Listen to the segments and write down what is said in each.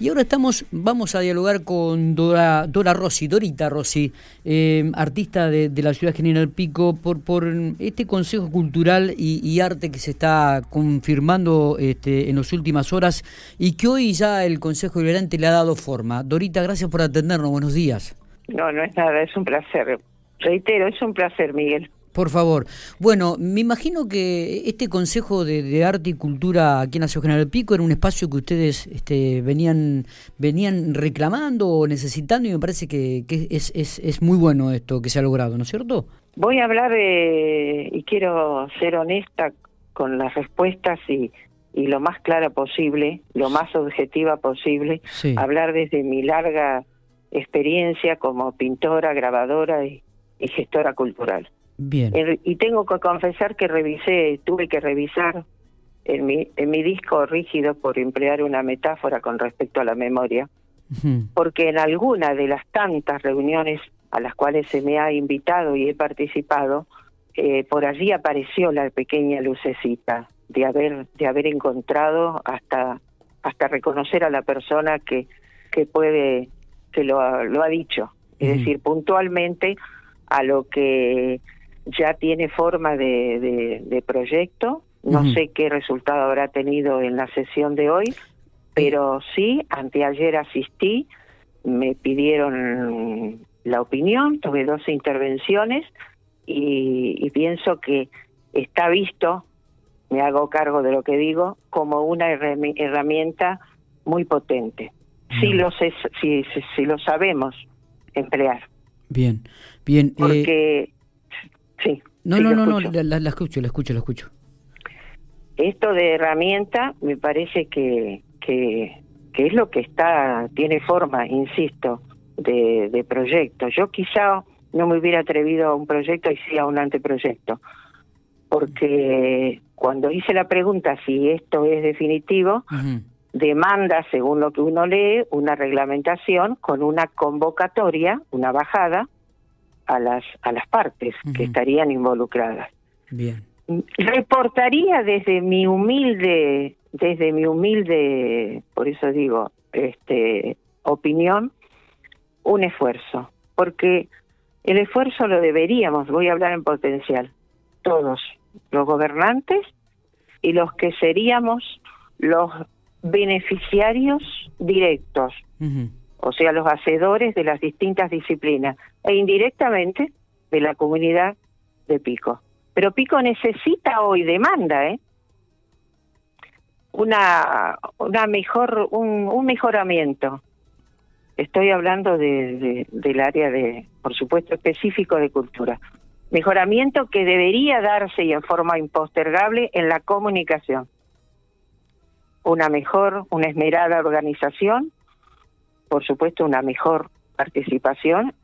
Y ahora estamos, vamos a dialogar con Dora, Dora Rossi, Dorita Rossi, eh, artista de, la ciudad General Pico, por, por este Consejo Cultural y, Arte que se está confirmando este, en las últimas horas y que hoy ya el Consejo Deliberante le ha dado forma. Dorita, gracias por atendernos, buenos días. No, no es nada, es un placer. Reitero, es un placer, Miguel. Por favor. Bueno, me imagino que este Consejo de, Arte y Cultura aquí en Ciudad General Pico era un espacio que ustedes este, venían venían reclamando o necesitando y me parece que, es, es, es, muy bueno esto que se ha logrado, ¿no es cierto? Voy a hablar de, y quiero ser honesta con las respuestas y, y lo más clara posible, lo más objetiva posible, hablar desde mi larga experiencia como pintora, grabadora y gestora cultural. Bien. y tengo que confesar que revisé, tuve que revisar en mi, en mi disco rígido, por emplear una metáfora con respecto a la memoria, porque en alguna de las tantas reuniones a las cuales se me ha invitado y he participado, eh, por allí apareció la pequeña lucecita de haber de haber encontrado hasta hasta reconocer a la persona que que puede que lo, lo ha dicho, es decir, puntualmente a lo que ya tiene forma de, de, proyecto. No sé qué resultado habrá tenido en la sesión de hoy, pero sí, anteayer asistí, me pidieron la opinión, tuve dos intervenciones y, pienso que está visto, me hago cargo de lo que digo, como una herramienta muy potente. Si, lo, si, si, lo sabemos emplear. Bien, bien. Eh, Porque Sí. No, no, no, no, la, escucho, la escucho, la escucho. Esto de herramienta me parece que, que, que es lo que está, tiene forma, insisto, de, de proyecto. Yo quizá no me hubiera atrevido a un proyecto y sí a un anteproyecto, porque cuando hice la pregunta si esto es definitivo, demanda, según lo que uno lee, una reglamentación con una convocatoria, una bajada, a las a las partes que estarían involucradas. Bien. Reportaría desde mi humilde desde mi humilde, por eso digo, este opinión, un esfuerzo, porque el esfuerzo lo deberíamos, voy a hablar en potencial, todos, los gobernantes y los que seríamos los beneficiarios directos o sea, los hacedores de las distintas disciplinas, e indirectamente de la comunidad de Pico. Pero Pico necesita hoy, demanda, ¿eh? Una, una mejor, un, un mejoramiento. Estoy hablando de, del área de, por supuesto, específico de cultura. Mejoramiento que debería darse y en forma impostergable en la comunicación. Una mejor, una esmerada organización por supuesto, una mejor participación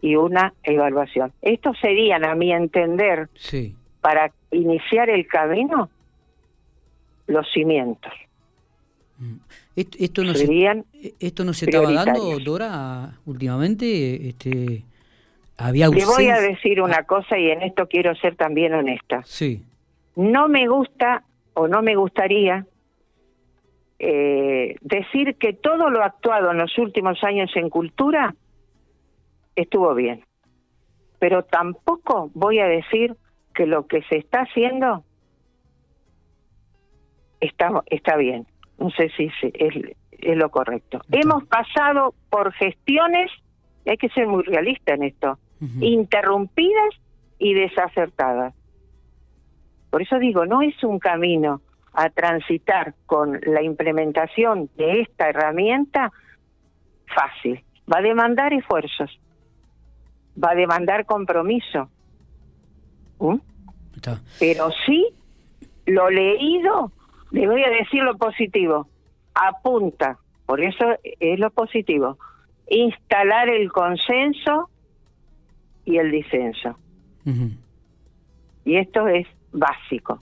y una evaluación. Estos serían, a mi entender, para iniciar el camino, los cimientos. Mm. Esto, no se, esto no se estaba dando, Dora, últimamente. Este, había Le voy a decir una cosa y en esto quiero ser también honesta. Sí. No me gusta o no me gustaría eh, decir que todo lo actuado en los últimos años en cultura estuvo bien, pero tampoco voy a decir que lo que se está haciendo está, está bien. No sé si es, es lo correcto. Hemos pasado por gestiones, hay que ser muy realista en esto, interrumpidas y desacertadas. Por eso digo, no es un camino a transitar con la implementación de esta herramienta fácil. Va a demandar esfuerzos, va a demandar compromiso. ¿Mm? Pero sí, lo leído, le voy a decir lo positivo, apunta, por eso es lo positivo, instalar el consenso y el disenso. Y esto es básico.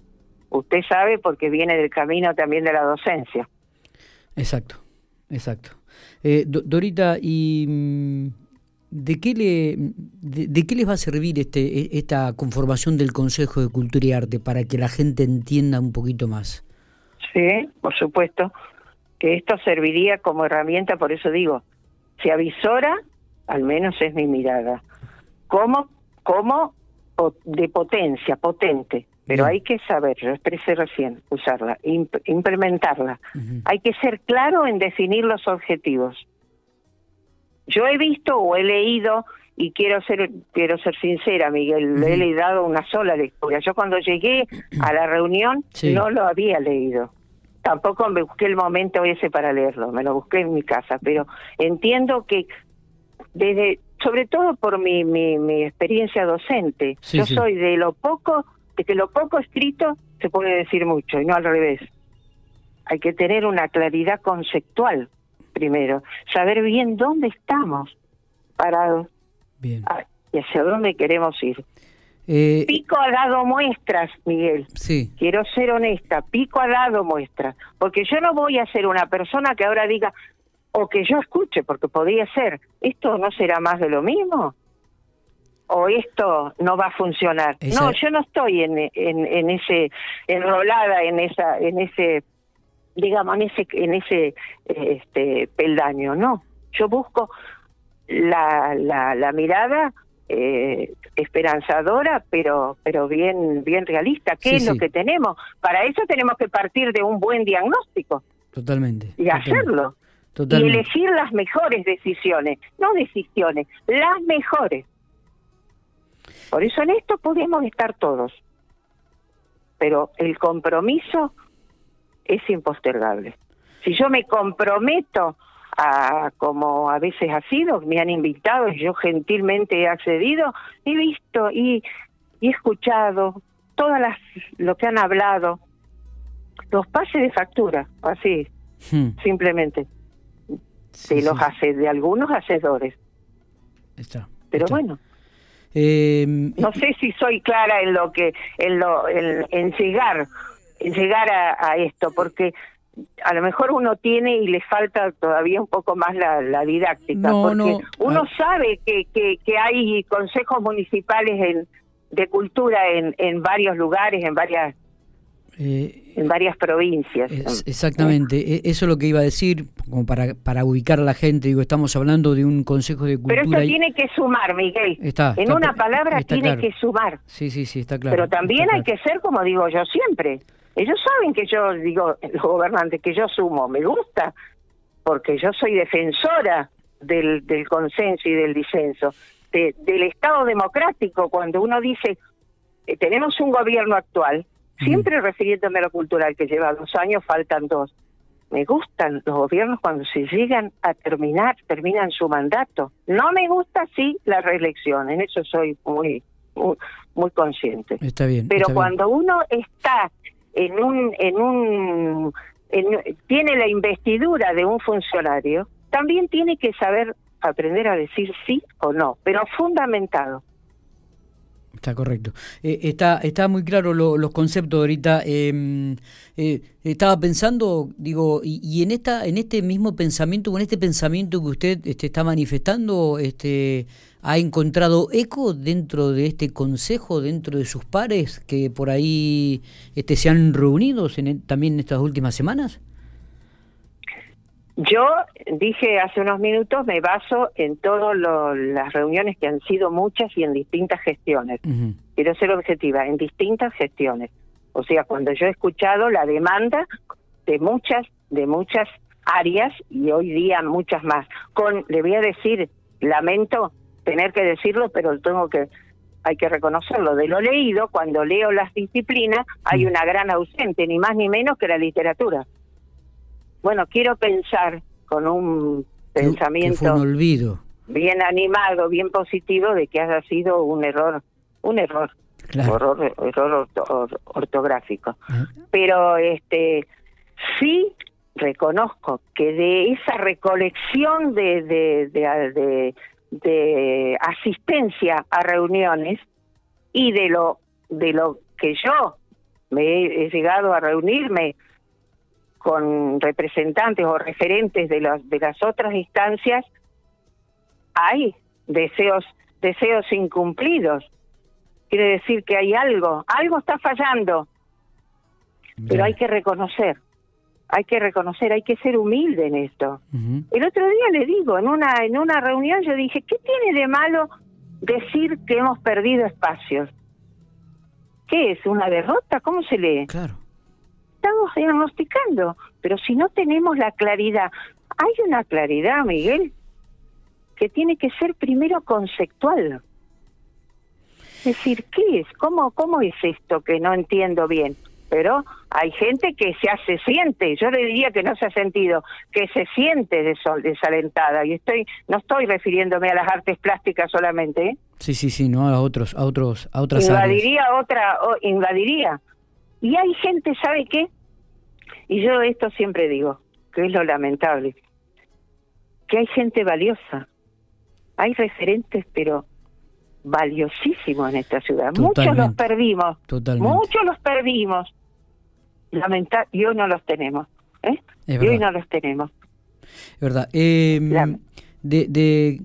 Usted sabe porque viene del camino también de la docencia. Exacto, exacto. Eh, Dorita, ¿y mm, de qué, le, de, qué les va a servir este, e, esta conformación del Consejo de Cultura y Arte para que la gente entienda un poquito más? Sí, por supuesto. que esto serviría como herramienta, por eso digo, si avisora, al menos es mi mirada. Como, como de potencia, potente, pero hay que saber, yo expresé recién, usarla, implementarla. Hay que ser claro en definir los objetivos. Yo he visto o he leído y quiero ser quiero ser sincera, Miguel, le he dado una sola lectura. Yo cuando llegué a la reunión no lo había leído. Tampoco me busqué el momento ese para leerlo, me lo busqué en mi casa, pero entiendo que desde sobre todo por mi, mi, experiencia docente. Yo soy de lo poco, de que lo poco escrito se puede decir mucho y no al revés. Hay que tener una claridad conceptual primero, saber bien dónde estamos parados bien. y hacia dónde queremos ir. Eh, Pico ha dado muestras, Miguel. Sí. Quiero ser honesta, Pico ha dado muestras, porque yo no voy a ser una persona que ahora diga, o que yo escuche, porque podría ser, ¿esto no será más de lo mismo? ¿O esto no va a funcionar? No, yo no estoy en, en, ese, enrolada en esa, en ese, digamos, en ese, en ese este, peldaño, no. Yo busco la, la, la mirada eh, esperanzadora, pero pero bien bien realista. ¿Qué es lo que tenemos? Para eso tenemos que partir de un buen diagnóstico. Totalmente. Y hacerlo y elegir las mejores decisiones, no decisiones, las mejores. Por eso en esto podemos estar todos, pero el compromiso es impostergable. Si yo me comprometo a, como a veces ha sido, me han invitado y yo gentilmente he accedido, he visto y, he escuchado todas las lo que han hablado, los pases de factura, así, hmm. simplemente de los hace, de algunos hacedores. Está. Pero bueno. Em, no sé si soy clara en lo que en lo en, llegar en llegar a, esto porque a lo mejor uno tiene y le falta todavía un poco más la, didáctica porque uno sabe que, que, que hay consejos municipales en, de cultura en, en varios lugares en varias eh, en varias provincias. exactamente, e, eso es lo que iba a decir, como para, para ubicar a la gente, digo, estamos hablando de un consejo de cultura. Pero esto tiene que sumar, Miguel. Está, en una palabra tiene que sumar. Sí, sí, sí, está claro. Pero también hay que ser, como digo yo siempre. Ellos saben que yo, digo, los gobernantes, que yo sumo, me gusta, porque yo soy defensora del, del consenso y del disenso, del Estado democrático, cuando uno dice, eh, tenemos un gobierno actual Siempre refiriéndome a lo cultural, que lleva dos años, faltan dos. Me gustan los gobiernos cuando se llegan a terminar, terminan su mandato. No me gusta, sí, la reelección, en eso soy muy, muy, consciente. Está bien. Pero cuando uno está en un, en un, tiene la investidura de un funcionario, también tiene que saber aprender a decir sí o no, pero fundamentado. Está correcto. Eh, está, está muy claro los conceptos ahorita. Em, eh, estaba pensando, digo, y, en esta, en este mismo pensamiento, con este pensamiento que usted este, está manifestando, este, ha encontrado eco dentro de este consejo, dentro de sus pares que por ahí este, se han reunido en, también en estas últimas semanas. Yo dije hace unos minutos, me baso en todas las reuniones que han sido muchas y en distintas gestiones. Quiero ser objetiva, en distintas gestiones. O sea, cuando yo he escuchado la demanda de muchas, de muchas áreas y hoy día muchas más. Con, le voy a decir, lamento tener que decirlo, pero tengo que, hay que reconocerlo. De lo leído, cuando leo las disciplinas, hay una gran ausente, ni más ni menos que la literatura. Bueno, quiero pensar con un pensamiento olvido. bien animado, bien positivo de que haya sido un error, un error, error, error ortográfico. Pero este sí reconozco que de esa recolección de, de, de, de, asistencia a reuniones y de lo de lo que yo me he llegado a reunirme con representantes o referentes de las de las otras instancias hay deseos deseos incumplidos quiere decir que hay algo algo está fallando pero hay que reconocer hay que reconocer, hay que ser humilde en esto. El otro día le digo, en una, en una reunión yo dije, ¿qué tiene de malo decir que hemos perdido espacios? ¿Qué es? ¿Una derrota? ¿Cómo se lee? Claro. Estamos diagnosticando, pero si no tenemos la claridad, hay una claridad, Miguel, que tiene que ser primero conceptual. Es decir, ¿qué es? ¿Cómo, cómo es esto que no entiendo bien? Pero hay gente que se siente, yo le diría que no se ha sentido, que se siente desalentada. Y estoy, no estoy refiriéndome a las artes plásticas solamente. ¿eh? Sí, sí, sí, no a otros, a otros, a otras invadiría otra, invadiría. Y hay gente, ¿sabe qué? Y yo esto siempre digo, que es lo lamentable, que hay gente valiosa, hay referentes, pero valiosísimos en esta ciudad. Muchos los perdimos, muchos los perdimos. Lamentar, y hoy no los tenemos. ¿eh? y hoy no los tenemos. Es verdad. Eh, de, de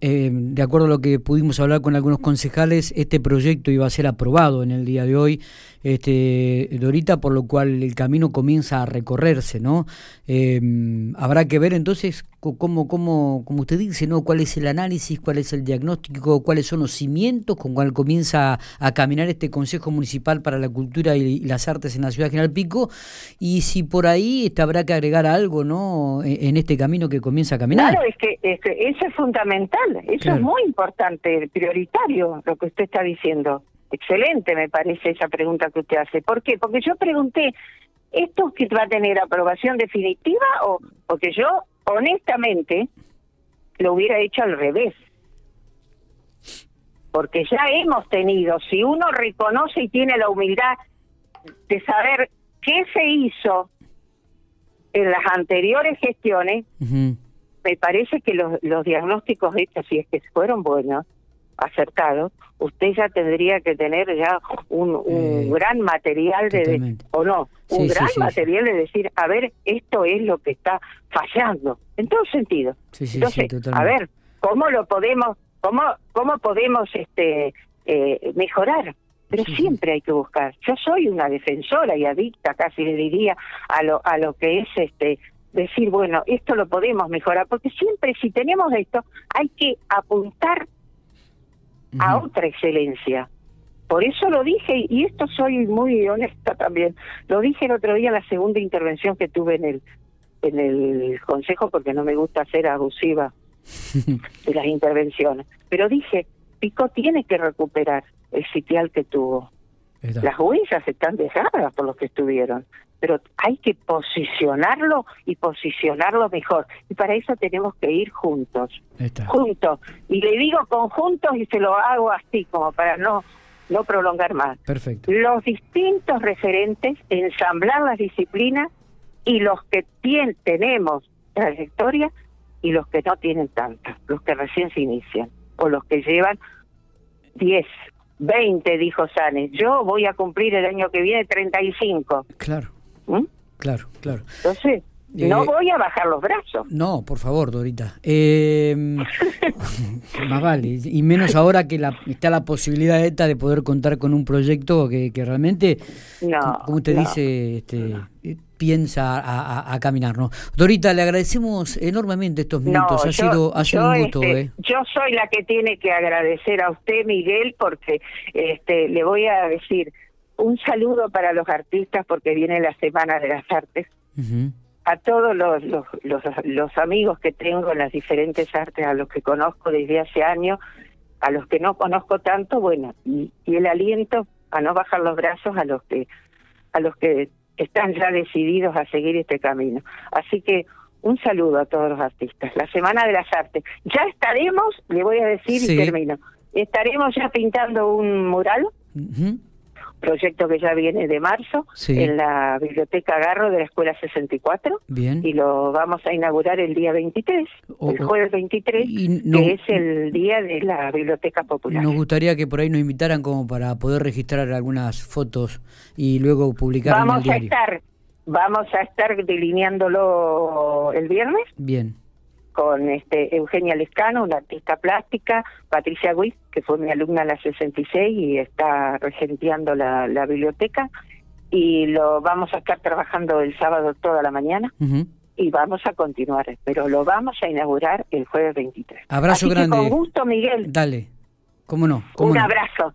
eh, de acuerdo a lo que pudimos hablar con algunos concejales, este proyecto iba a ser aprobado en el día de hoy, este, Dorita, por lo cual el camino comienza a recorrerse, ¿no? Eh, habrá que ver entonces cómo, cómo, como usted dice, ¿no? ¿Cuál es el análisis, cuál es el diagnóstico, cuáles son los cimientos con cuál comienza a, caminar este Consejo Municipal para la Cultura y, las Artes en la Ciudad General Pico? Y si por ahí este, habrá que agregar algo, ¿no? En, este camino que comienza a caminar. Claro, es que, es que eso es fundamental, eso es muy importante, prioritario, lo que usted está diciendo. Excelente, me parece esa pregunta que usted hace. ¿Por qué? Porque yo pregunté, ¿esto que va a tener aprobación definitiva o porque yo, honestamente, lo hubiera hecho al revés? Porque ya hemos tenido, si uno reconoce y tiene la humildad de saber qué se hizo en las anteriores gestiones, me parece que los, los diagnósticos hechos, si es que fueron buenos, acertados, usted ya tendría que tener ya un, un gran material de, o no, un gran material de decir, a ver, esto es lo que está fallando, en todo sentido. Entonces, a ver, ¿cómo lo podemos, cómo, cómo podemos este eh, mejorar? Pero siempre hay que buscar. Yo soy una defensora y adicta, casi le diría, a lo, a lo que es este decir, bueno, esto lo podemos mejorar, porque siempre si tenemos esto, hay que apuntar a otra excelencia. Por eso lo dije, y esto soy muy honesta también, lo dije el otro día en la segunda intervención que tuve en el, en el Consejo, porque no me gusta ser abusiva de las intervenciones, pero dije, Pico tiene que recuperar el sitial que tuvo. Las huellas están dejadas por los que estuvieron pero hay que posicionarlo y posicionarlo mejor. Y para eso tenemos que ir juntos, juntos. Y le digo conjuntos y se lo hago así, como para no no prolongar más. Perfecto. Los distintos referentes, ensamblar las disciplinas y los que tienen, tenemos trayectoria y los que no tienen tanta, los que recién se inician o los que llevan 10, 20, dijo Sanes. Yo voy a cumplir el año que viene 35. Claro. ¿Mm? Claro, claro. Entonces, no eh, voy a bajar los brazos. No, por favor, Dorita. Eh, más vale. Y menos ahora que la, está la posibilidad esta de poder contar con un proyecto que, que realmente, como usted dice, este, piensa a, a, caminar. ¿no? Dorita, le agradecemos enormemente estos minutos. ha sido, ha sido un gusto. Este, ¿eh? Yo soy la que tiene que agradecer a usted, Miguel, porque este, le voy a decir un saludo para los artistas porque viene la Semana de las Artes. A todos los, los, los, amigos que tengo en las diferentes artes, a los que conozco desde hace años, a los que no conozco tanto, bueno, y, el aliento a no bajar los brazos a los que a los que están ya decididos a seguir este camino. Así que un saludo a todos los artistas. La Semana de las Artes. Ya estaremos, le voy a decir y termino, estaremos ya pintando un mural proyecto que ya viene de marzo en la Biblioteca Garro de la Escuela 64 Bien. y lo vamos a inaugurar el día 23, el jueves 23, que es el día de la Biblioteca Popular. Nos gustaría que por ahí nos invitaran como para poder registrar algunas fotos y luego publicarlas vamos en el diario. A estar, vamos a estar delineándolo el viernes. Bien con este Eugenia Lescano, una artista plástica, Patricia Witt, que fue mi alumna en la 66 y está regenteando la, la biblioteca, y lo vamos a estar trabajando el sábado toda la mañana. Y vamos a continuar, pero lo vamos a inaugurar el jueves 23. Abrazo grande. con gusto, Miguel. Dale. ¿Cómo no? Un abrazo.